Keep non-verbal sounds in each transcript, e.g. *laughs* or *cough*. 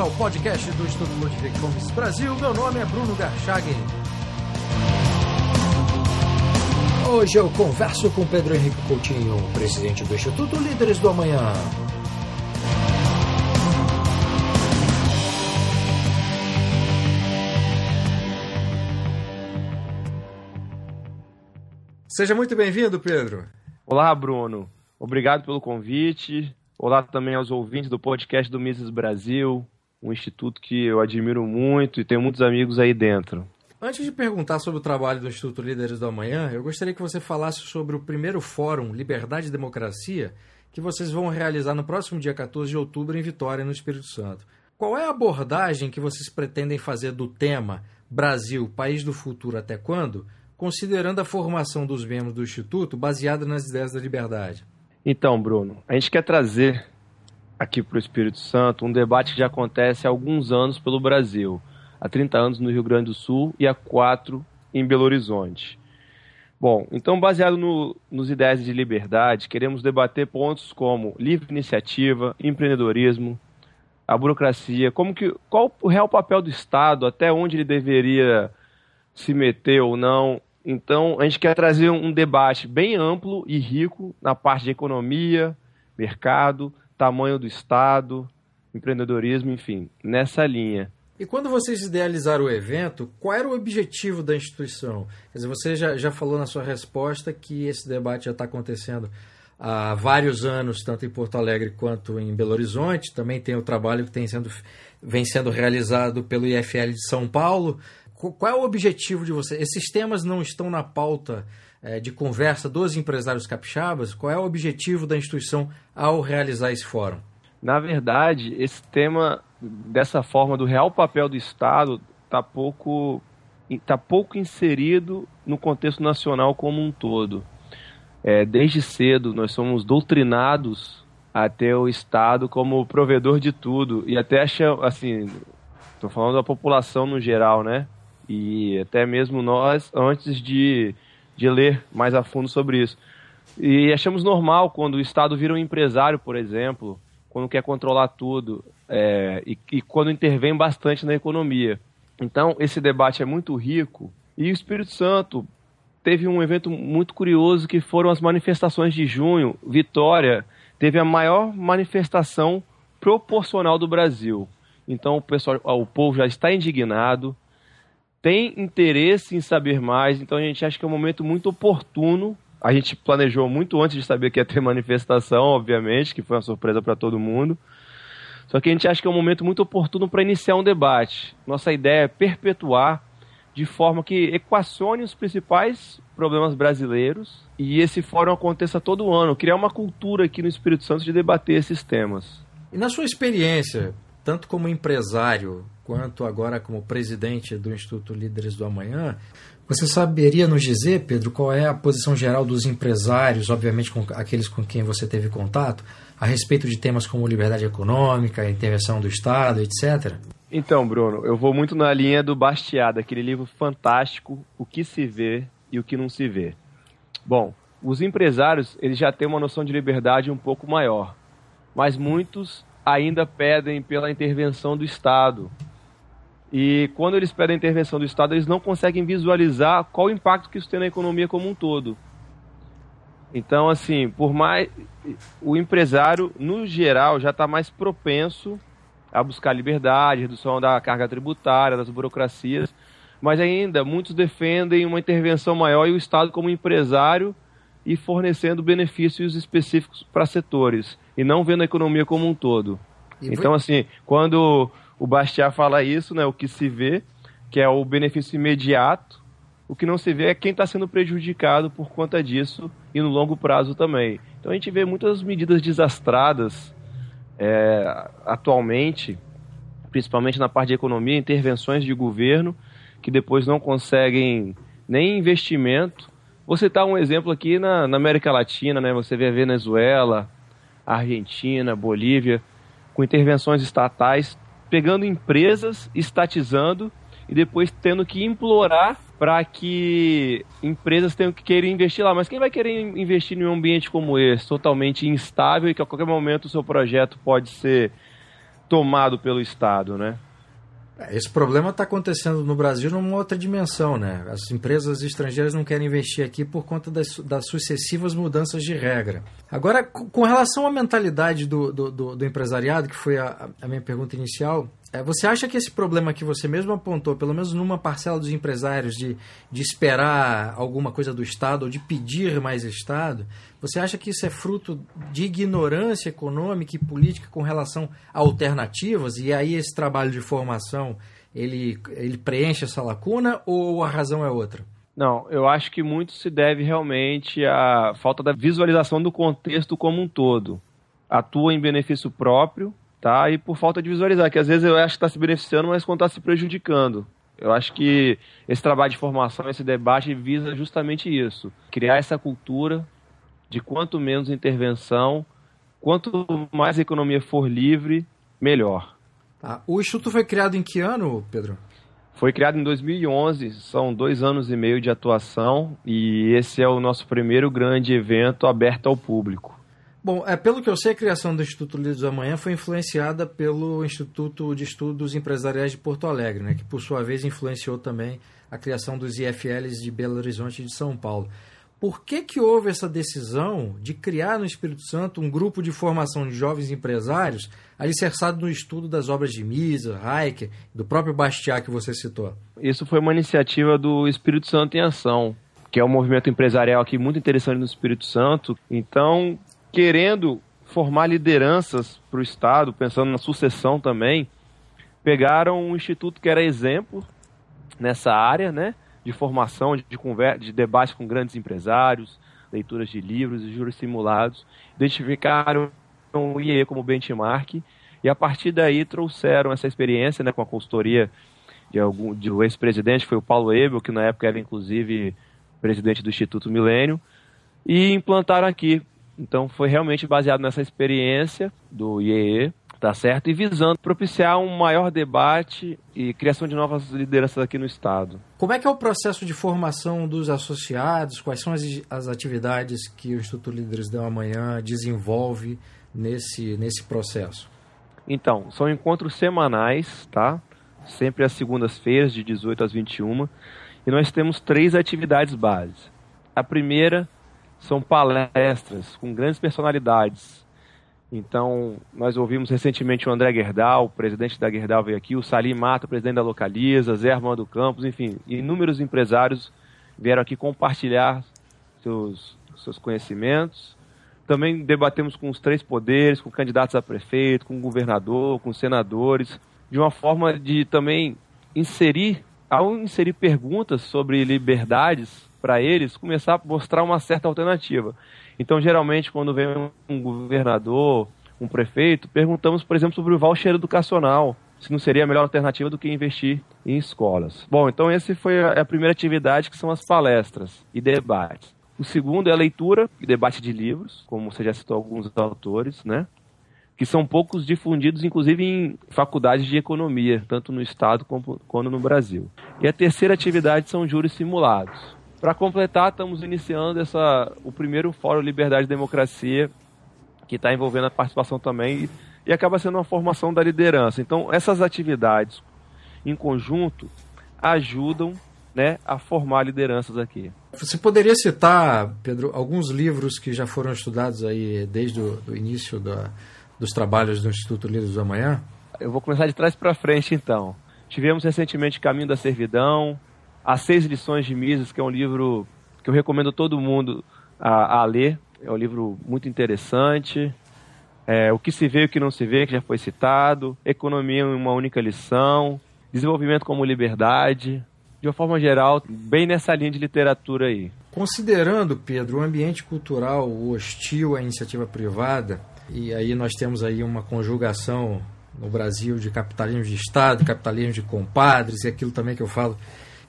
ao podcast do Instituto Ludwig Fomes Brasil. Meu nome é Bruno Garchagen. Hoje eu converso com Pedro Henrique Coutinho, presidente do Instituto Líderes do Amanhã. Seja muito bem-vindo, Pedro. Olá, Bruno. Obrigado pelo convite. Olá também aos ouvintes do podcast do Mises Brasil, um instituto que eu admiro muito e tenho muitos amigos aí dentro. Antes de perguntar sobre o trabalho do Instituto Líderes do Amanhã, eu gostaria que você falasse sobre o primeiro fórum Liberdade e Democracia que vocês vão realizar no próximo dia 14 de outubro em Vitória, no Espírito Santo. Qual é a abordagem que vocês pretendem fazer do tema Brasil, País do Futuro até quando, considerando a formação dos membros do Instituto baseada nas ideias da liberdade? Então, Bruno, a gente quer trazer aqui para o Espírito Santo um debate que já acontece há alguns anos pelo Brasil. Há 30 anos no Rio Grande do Sul e há 4 em Belo Horizonte. Bom, então, baseado no, nos ideias de liberdade, queremos debater pontos como livre iniciativa, empreendedorismo, a burocracia, como que, qual o real papel do Estado, até onde ele deveria se meter ou não então, a gente quer trazer um debate bem amplo e rico na parte de economia, mercado, tamanho do Estado, empreendedorismo, enfim, nessa linha. E quando vocês idealizaram o evento, qual era o objetivo da instituição? Quer dizer, você já, já falou na sua resposta que esse debate já está acontecendo há vários anos, tanto em Porto Alegre quanto em Belo Horizonte. Também tem o trabalho que tem sendo, vem sendo realizado pelo IFL de São Paulo qual é o objetivo de você? Esses temas não estão na pauta de conversa dos empresários capixabas? Qual é o objetivo da instituição ao realizar esse fórum? Na verdade, esse tema, dessa forma, do real papel do Estado, está pouco, tá pouco inserido no contexto nacional como um todo. É, desde cedo, nós somos doutrinados a ter o Estado como provedor de tudo. E até, assim, estou falando da população no geral, né? e até mesmo nós antes de, de ler mais a fundo sobre isso. E achamos normal quando o Estado vira um empresário, por exemplo, quando quer controlar tudo é, e, e quando intervém bastante na economia. Então, esse debate é muito rico e o Espírito Santo teve um evento muito curioso que foram as manifestações de junho. Vitória teve a maior manifestação proporcional do Brasil. Então o pessoal, o povo já está indignado, tem interesse em saber mais, então a gente acha que é um momento muito oportuno. A gente planejou muito antes de saber que ia ter *laughs* manifestação, obviamente, que foi uma surpresa para todo mundo. Só que a gente acha que é um momento muito oportuno para iniciar um debate. Nossa ideia é perpetuar de forma que equacione os principais problemas brasileiros e esse fórum aconteça todo ano, criar uma cultura aqui no Espírito Santo de debater esses temas. E na sua experiência, tanto como empresário quanto agora como presidente do Instituto Líderes do Amanhã, você saberia nos dizer, Pedro, qual é a posição geral dos empresários, obviamente com aqueles com quem você teve contato, a respeito de temas como liberdade econômica, intervenção do Estado, etc? Então, Bruno, eu vou muito na linha do Bastiat, aquele livro fantástico, O que se vê e o que não se vê. Bom, os empresários eles já têm uma noção de liberdade um pouco maior, mas muitos ainda pedem pela intervenção do Estado. E quando eles pedem a intervenção do Estado, eles não conseguem visualizar qual o impacto que isso tem na economia como um todo. Então, assim, por mais. O empresário, no geral, já está mais propenso a buscar liberdade, redução da carga tributária, das burocracias, mas ainda muitos defendem uma intervenção maior e o Estado, como empresário, e fornecendo benefícios específicos para setores e não vendo a economia como um todo. E então, assim, quando o Bastiat fala isso, né, o que se vê, que é o benefício imediato, o que não se vê é quem está sendo prejudicado por conta disso e no longo prazo também. Então a gente vê muitas medidas desastradas é, atualmente, principalmente na parte de economia, intervenções de governo que depois não conseguem nem investimento Vou citar um exemplo aqui na, na América Latina, né? Você vê a Venezuela, Argentina, Bolívia, com intervenções estatais, pegando empresas, estatizando e depois tendo que implorar para que empresas tenham que querer investir lá. Mas quem vai querer investir em um ambiente como esse, totalmente instável e que a qualquer momento o seu projeto pode ser tomado pelo Estado, né? É, esse problema está acontecendo no Brasil numa outra dimensão, né? As empresas estrangeiras não querem investir aqui por conta das, das sucessivas mudanças de regra. Agora, com relação à mentalidade do, do, do, do empresariado, que foi a, a minha pergunta inicial, você acha que esse problema que você mesmo apontou, pelo menos numa parcela dos empresários, de, de esperar alguma coisa do Estado ou de pedir mais Estado, você acha que isso é fruto de ignorância econômica e política com relação a alternativas e aí esse trabalho de formação ele, ele preenche essa lacuna ou a razão é outra? Não, eu acho que muito se deve realmente à falta da visualização do contexto como um todo. Atua em benefício próprio tá? E por falta de visualizar, que às vezes eu acho que está se beneficiando, mas quando está se prejudicando. Eu acho que esse trabalho de formação, esse debate visa justamente isso, criar essa cultura de quanto menos intervenção, quanto mais a economia for livre, melhor. Tá. O Instituto foi criado em que ano, Pedro? Foi criado em 2011, são dois anos e meio de atuação e esse é o nosso primeiro grande evento aberto ao público. Bom, é, pelo que eu sei, a criação do Instituto Líderes do Amanhã foi influenciada pelo Instituto de Estudos Empresariais de Porto Alegre, né, que por sua vez influenciou também a criação dos IFLs de Belo Horizonte e de São Paulo. Por que, que houve essa decisão de criar no Espírito Santo um grupo de formação de jovens empresários alicerçado no estudo das obras de Misa, Heiker, do próprio Bastiat que você citou? Isso foi uma iniciativa do Espírito Santo em Ação, que é um movimento empresarial aqui muito interessante no Espírito Santo. Então, querendo formar lideranças para o Estado, pensando na sucessão também, pegaram um instituto que era exemplo nessa área, né, de formação, de, conversa, de debate com grandes empresários, leituras de livros e juros simulados, identificaram o IE como benchmark e a partir daí trouxeram essa experiência, né, com a consultoria de algum de um ex-presidente, foi o Paulo Ebel, que na época era inclusive presidente do Instituto Milênio, e implantaram aqui então foi realmente baseado nessa experiência do IEE, tá certo? E visando propiciar um maior debate e criação de novas lideranças aqui no Estado. Como é que é o processo de formação dos associados? Quais são as, as atividades que o Instituto Líderes da Manhã desenvolve nesse, nesse processo? Então, são encontros semanais, tá? Sempre às segundas-feiras, de 18 às 21. E nós temos três atividades básicas. A primeira são palestras com grandes personalidades. Então, nós ouvimos recentemente o André Gerdau, o presidente da Gerdau veio aqui, o Salim Mata, presidente da Localiza, Zé Armando Campos, enfim, inúmeros empresários vieram aqui compartilhar seus, seus conhecimentos. Também debatemos com os três poderes, com candidatos a prefeito, com governador, com senadores, de uma forma de também inserir, ao inserir perguntas sobre liberdades, para eles começar a mostrar uma certa alternativa. Então, geralmente, quando vem um governador, um prefeito, perguntamos, por exemplo, sobre o voucher educacional, se não seria a melhor alternativa do que investir em escolas. Bom, então essa foi a primeira atividade, que são as palestras e debates. O segundo é a leitura e debate de livros, como você já citou alguns autores, né? Que são poucos difundidos, inclusive em faculdades de economia, tanto no Estado quanto no Brasil. E a terceira atividade são juros simulados. Para completar, estamos iniciando essa, o primeiro Fórum Liberdade e Democracia, que está envolvendo a participação também, e, e acaba sendo uma formação da liderança. Então, essas atividades em conjunto ajudam né, a formar lideranças aqui. Você poderia citar, Pedro, alguns livros que já foram estudados aí desde o do início da, dos trabalhos do Instituto Líderes do Amanhã? Eu vou começar de trás para frente, então. Tivemos recentemente Caminho da Servidão, as Seis Lições de Mises, que é um livro que eu recomendo todo mundo a, a ler. É um livro muito interessante. É, o que se vê e o que não se vê, que já foi citado. Economia em uma única lição. Desenvolvimento como liberdade. De uma forma geral, bem nessa linha de literatura aí. Considerando, Pedro, o ambiente cultural hostil à iniciativa privada, e aí nós temos aí uma conjugação no Brasil de capitalismo de Estado, capitalismo de compadres, e aquilo também que eu falo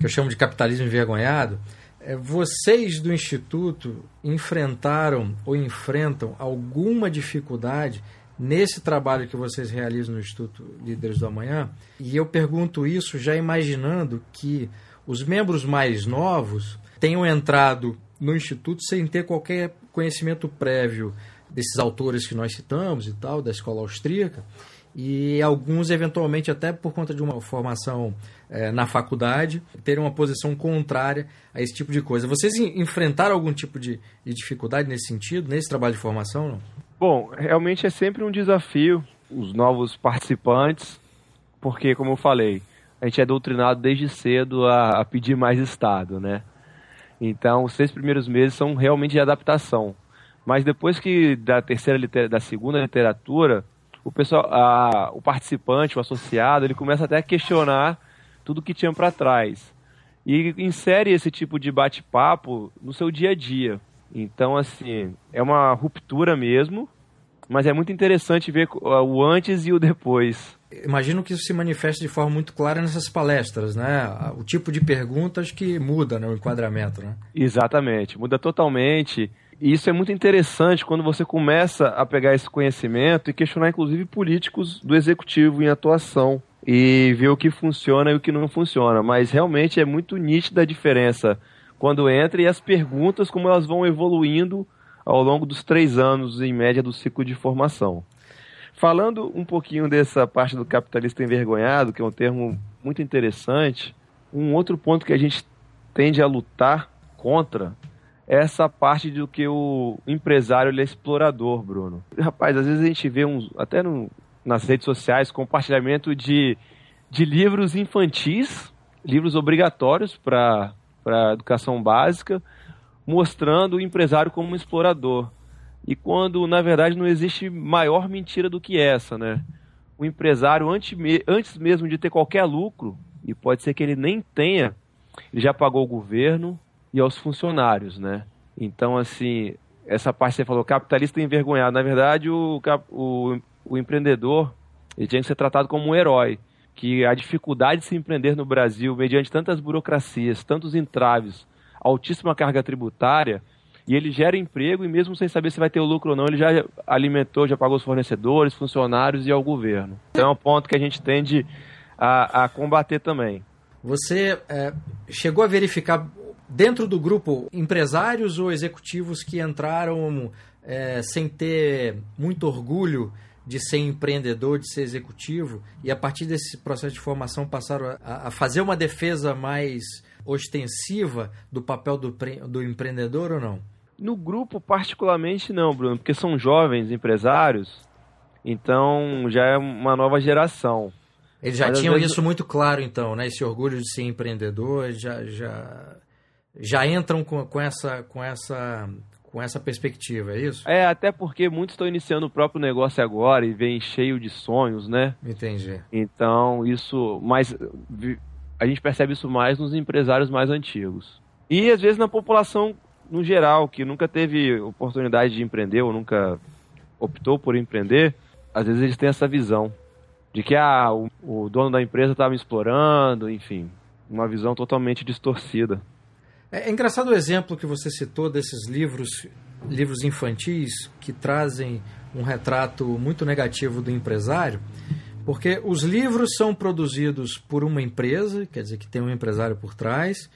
que eu chamo de capitalismo envergonhado, é, vocês do Instituto enfrentaram ou enfrentam alguma dificuldade nesse trabalho que vocês realizam no Instituto Líderes do Amanhã? E eu pergunto isso já imaginando que os membros mais novos tenham entrado no Instituto sem ter qualquer conhecimento prévio desses autores que nós citamos e tal, da escola austríaca, e alguns, eventualmente, até por conta de uma formação é, na faculdade, terem uma posição contrária a esse tipo de coisa. Vocês enfrentaram algum tipo de, de dificuldade nesse sentido, nesse trabalho de formação? Não? Bom, realmente é sempre um desafio os novos participantes, porque, como eu falei, a gente é doutrinado desde cedo a, a pedir mais Estado, né? Então, os seis primeiros meses são realmente de adaptação. Mas depois que da terceira da segunda literatura, o pessoal, a, o participante, o associado, ele começa até a questionar tudo que tinha para trás e insere esse tipo de bate-papo no seu dia a dia. Então, assim, é uma ruptura mesmo, mas é muito interessante ver o antes e o depois. Imagino que isso se manifeste de forma muito clara nessas palestras, né? O tipo de perguntas que muda né, enquadramento, né? Exatamente, muda totalmente. E isso é muito interessante quando você começa a pegar esse conhecimento e questionar, inclusive, políticos do executivo em atuação e ver o que funciona e o que não funciona. Mas realmente é muito nítida a diferença quando entra e as perguntas, como elas vão evoluindo ao longo dos três anos, em média, do ciclo de formação. Falando um pouquinho dessa parte do capitalista envergonhado, que é um termo muito interessante, um outro ponto que a gente tende a lutar contra essa parte do que o empresário é explorador, Bruno. Rapaz, às vezes a gente vê uns, até no, nas redes sociais compartilhamento de, de livros infantis, livros obrigatórios para a educação básica, mostrando o empresário como um explorador. E quando, na verdade, não existe maior mentira do que essa, né? O empresário, antes, antes mesmo de ter qualquer lucro, e pode ser que ele nem tenha, ele já pagou o governo, e aos funcionários, né? Então, assim, essa parte que você falou, capitalista envergonhado, na verdade, o, o, o empreendedor ele tinha que ser tratado como um herói, que a dificuldade de se empreender no Brasil, mediante tantas burocracias, tantos entraves, altíssima carga tributária, e ele gera emprego e mesmo sem saber se vai ter o lucro ou não, ele já alimentou, já pagou os fornecedores, funcionários e ao governo. Então é um ponto que a gente tende a, a combater também. Você é, chegou a verificar dentro do grupo, empresários ou executivos que entraram é, sem ter muito orgulho de ser empreendedor, de ser executivo, e a partir desse processo de formação passaram a, a fazer uma defesa mais ostensiva do papel do, do empreendedor ou não? No grupo, particularmente, não, Bruno, porque são jovens empresários, então já é uma nova geração. Eles já Mas, tinham vezes... isso muito claro, então, né? Esse orgulho de ser empreendedor, já, já já entram com, com, essa, com, essa, com essa perspectiva, é isso? É, até porque muitos estão iniciando o próprio negócio agora e vem cheio de sonhos, né? Entendi. Então, isso. Mas a gente percebe isso mais nos empresários mais antigos. E às vezes na população no geral, que nunca teve oportunidade de empreender ou nunca optou por empreender, às vezes eles têm essa visão de que ah, o, o dono da empresa estava me explorando, enfim, uma visão totalmente distorcida. É, é engraçado o exemplo que você citou desses livros, livros infantis que trazem um retrato muito negativo do empresário, porque os livros são produzidos por uma empresa, quer dizer que tem um empresário por trás.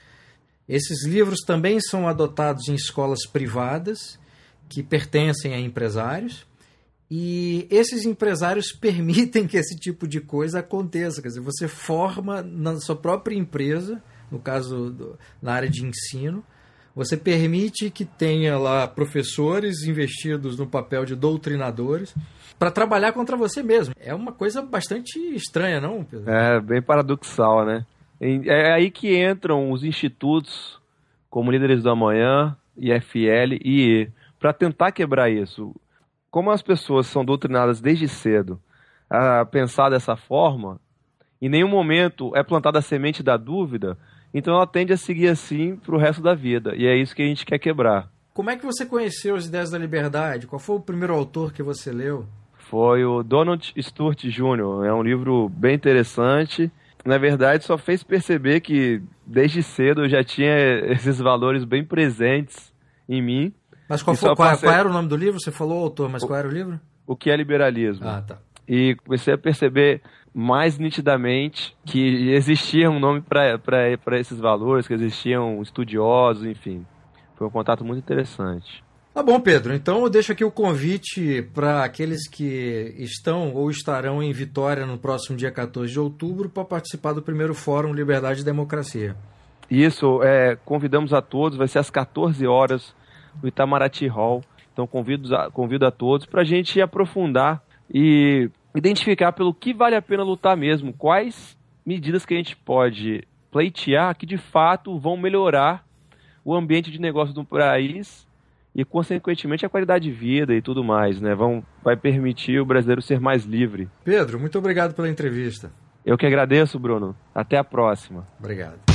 Esses livros também são adotados em escolas privadas que pertencem a empresários. E esses empresários *laughs* permitem que esse tipo de coisa aconteça. Quer dizer, você forma na sua própria empresa no caso do, na área de ensino, você permite que tenha lá professores investidos no papel de doutrinadores para trabalhar contra você mesmo. É uma coisa bastante estranha, não, Pedro? É, bem paradoxal, né? É aí que entram os institutos como Líderes do Amanhã, IFL e IE, para tentar quebrar isso. Como as pessoas são doutrinadas desde cedo a pensar dessa forma, em nenhum momento é plantada a semente da dúvida então ela tende a seguir assim pro resto da vida. E é isso que a gente quer quebrar. Como é que você conheceu as ideias da liberdade? Qual foi o primeiro autor que você leu? Foi o Donald Stewart Jr. É um livro bem interessante. Na verdade, só fez perceber que desde cedo eu já tinha esses valores bem presentes em mim. Mas qual, foi, qual, passei... qual era o nome do livro? Você falou autor, mas o, qual era o livro? O que é liberalismo? Ah, tá. E comecei a perceber mais nitidamente que existia um nome para esses valores, que existiam estudiosos, enfim. Foi um contato muito interessante. Tá bom, Pedro. Então eu deixo aqui o convite para aqueles que estão ou estarão em Vitória no próximo dia 14 de outubro para participar do primeiro Fórum Liberdade e Democracia. Isso, é, convidamos a todos, vai ser às 14 horas no Itamaraty Hall. Então convido a, convido a todos para a gente aprofundar e identificar pelo que vale a pena lutar mesmo, quais medidas que a gente pode pleitear que de fato vão melhorar o ambiente de negócio do país e, consequentemente, a qualidade de vida e tudo mais, né? Vão, vai permitir o brasileiro ser mais livre. Pedro, muito obrigado pela entrevista. Eu que agradeço, Bruno. Até a próxima. Obrigado.